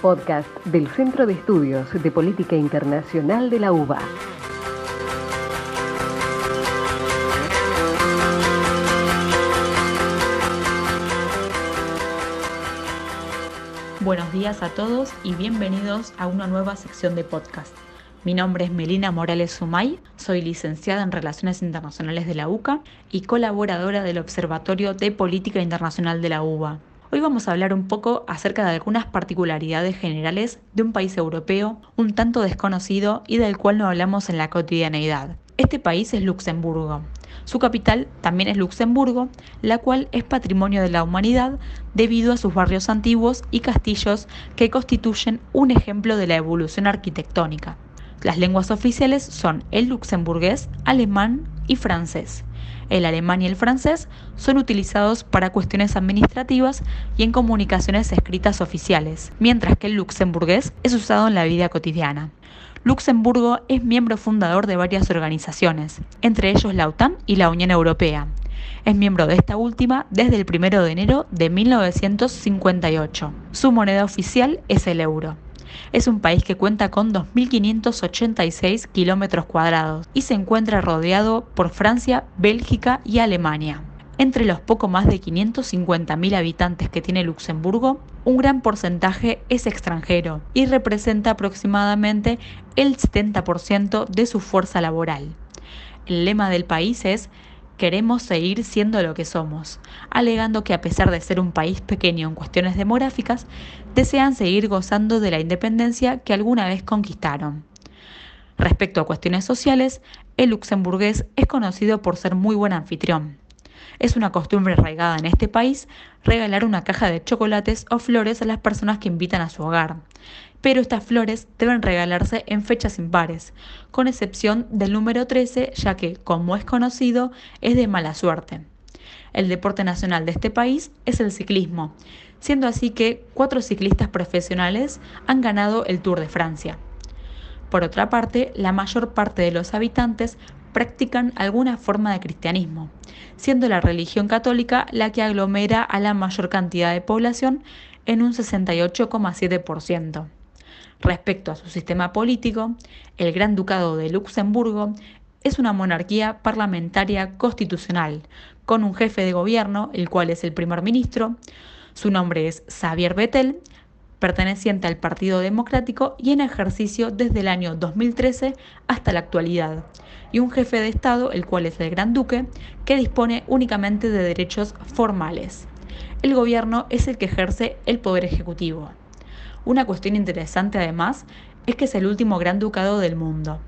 podcast del Centro de Estudios de Política Internacional de la UBA. Buenos días a todos y bienvenidos a una nueva sección de podcast. Mi nombre es Melina Morales Sumay, soy licenciada en Relaciones Internacionales de la UCA y colaboradora del Observatorio de Política Internacional de la UBA. Hoy vamos a hablar un poco acerca de algunas particularidades generales de un país europeo un tanto desconocido y del cual no hablamos en la cotidianeidad. Este país es Luxemburgo. Su capital también es Luxemburgo, la cual es patrimonio de la humanidad debido a sus barrios antiguos y castillos que constituyen un ejemplo de la evolución arquitectónica. Las lenguas oficiales son el luxemburgués, alemán y francés. El alemán y el francés son utilizados para cuestiones administrativas y en comunicaciones escritas oficiales, mientras que el luxemburgués es usado en la vida cotidiana. Luxemburgo es miembro fundador de varias organizaciones, entre ellos la OTAN y la Unión Europea. Es miembro de esta última desde el 1 de enero de 1958. Su moneda oficial es el euro. Es un país que cuenta con 2.586 kilómetros cuadrados y se encuentra rodeado por Francia, Bélgica y Alemania. Entre los poco más de 550.000 habitantes que tiene Luxemburgo, un gran porcentaje es extranjero y representa aproximadamente el 70% de su fuerza laboral. El lema del país es queremos seguir siendo lo que somos, alegando que a pesar de ser un país pequeño en cuestiones demográficas, desean seguir gozando de la independencia que alguna vez conquistaron. Respecto a cuestiones sociales, el luxemburgués es conocido por ser muy buen anfitrión. Es una costumbre arraigada en este país regalar una caja de chocolates o flores a las personas que invitan a su hogar pero estas flores deben regalarse en fechas impares, con excepción del número 13, ya que, como es conocido, es de mala suerte. El deporte nacional de este país es el ciclismo, siendo así que cuatro ciclistas profesionales han ganado el Tour de Francia. Por otra parte, la mayor parte de los habitantes practican alguna forma de cristianismo, siendo la religión católica la que aglomera a la mayor cantidad de población en un 68,7%. Respecto a su sistema político, el Gran Ducado de Luxemburgo es una monarquía parlamentaria constitucional, con un jefe de gobierno, el cual es el primer ministro. Su nombre es Xavier Bettel, perteneciente al Partido Democrático y en ejercicio desde el año 2013 hasta la actualidad, y un jefe de Estado, el cual es el Gran Duque, que dispone únicamente de derechos formales. El gobierno es el que ejerce el poder ejecutivo. Una cuestión interesante además es que es el último gran ducado del mundo.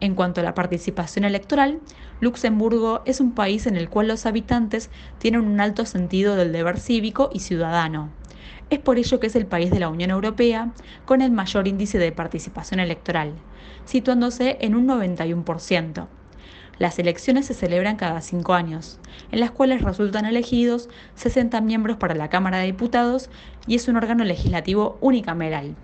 En cuanto a la participación electoral, Luxemburgo es un país en el cual los habitantes tienen un alto sentido del deber cívico y ciudadano. Es por ello que es el país de la Unión Europea con el mayor índice de participación electoral, situándose en un 91%. Las elecciones se celebran cada cinco años, en las cuales resultan elegidos 60 miembros para la Cámara de Diputados y es un órgano legislativo unicameral.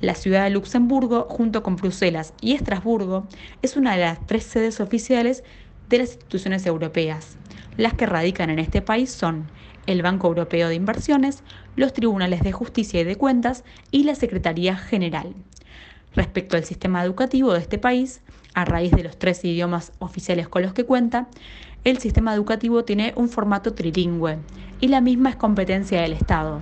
La ciudad de Luxemburgo, junto con Bruselas y Estrasburgo, es una de las tres sedes oficiales de las instituciones europeas. Las que radican en este país son el Banco Europeo de Inversiones, los Tribunales de Justicia y de Cuentas y la Secretaría General. Respecto al sistema educativo de este país, a raíz de los tres idiomas oficiales con los que cuenta, el sistema educativo tiene un formato trilingüe y la misma es competencia del Estado,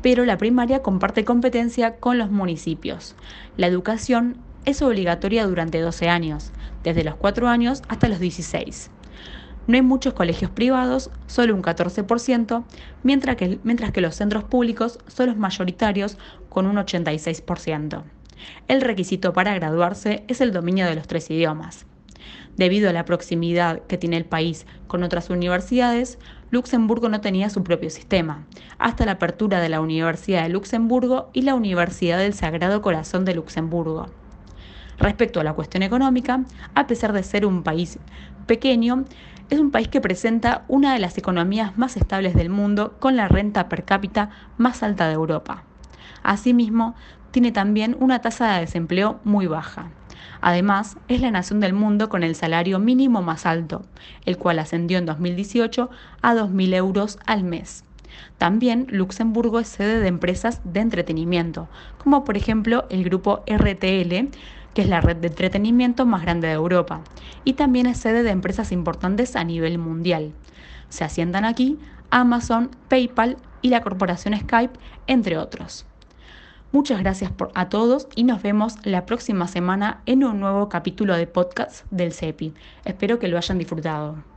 pero la primaria comparte competencia con los municipios. La educación es obligatoria durante 12 años, desde los 4 años hasta los 16. No hay muchos colegios privados, solo un 14%, mientras que, mientras que los centros públicos son los mayoritarios con un 86%. El requisito para graduarse es el dominio de los tres idiomas. Debido a la proximidad que tiene el país con otras universidades, Luxemburgo no tenía su propio sistema, hasta la apertura de la Universidad de Luxemburgo y la Universidad del Sagrado Corazón de Luxemburgo. Respecto a la cuestión económica, a pesar de ser un país pequeño, es un país que presenta una de las economías más estables del mundo con la renta per cápita más alta de Europa. Asimismo, tiene también una tasa de desempleo muy baja. Además, es la nación del mundo con el salario mínimo más alto, el cual ascendió en 2018 a 2.000 euros al mes. También Luxemburgo es sede de empresas de entretenimiento, como por ejemplo el grupo RTL, que es la red de entretenimiento más grande de Europa, y también es sede de empresas importantes a nivel mundial. Se asientan aquí Amazon, PayPal y la corporación Skype, entre otros. Muchas gracias a todos y nos vemos la próxima semana en un nuevo capítulo de podcast del CEPI. Espero que lo hayan disfrutado.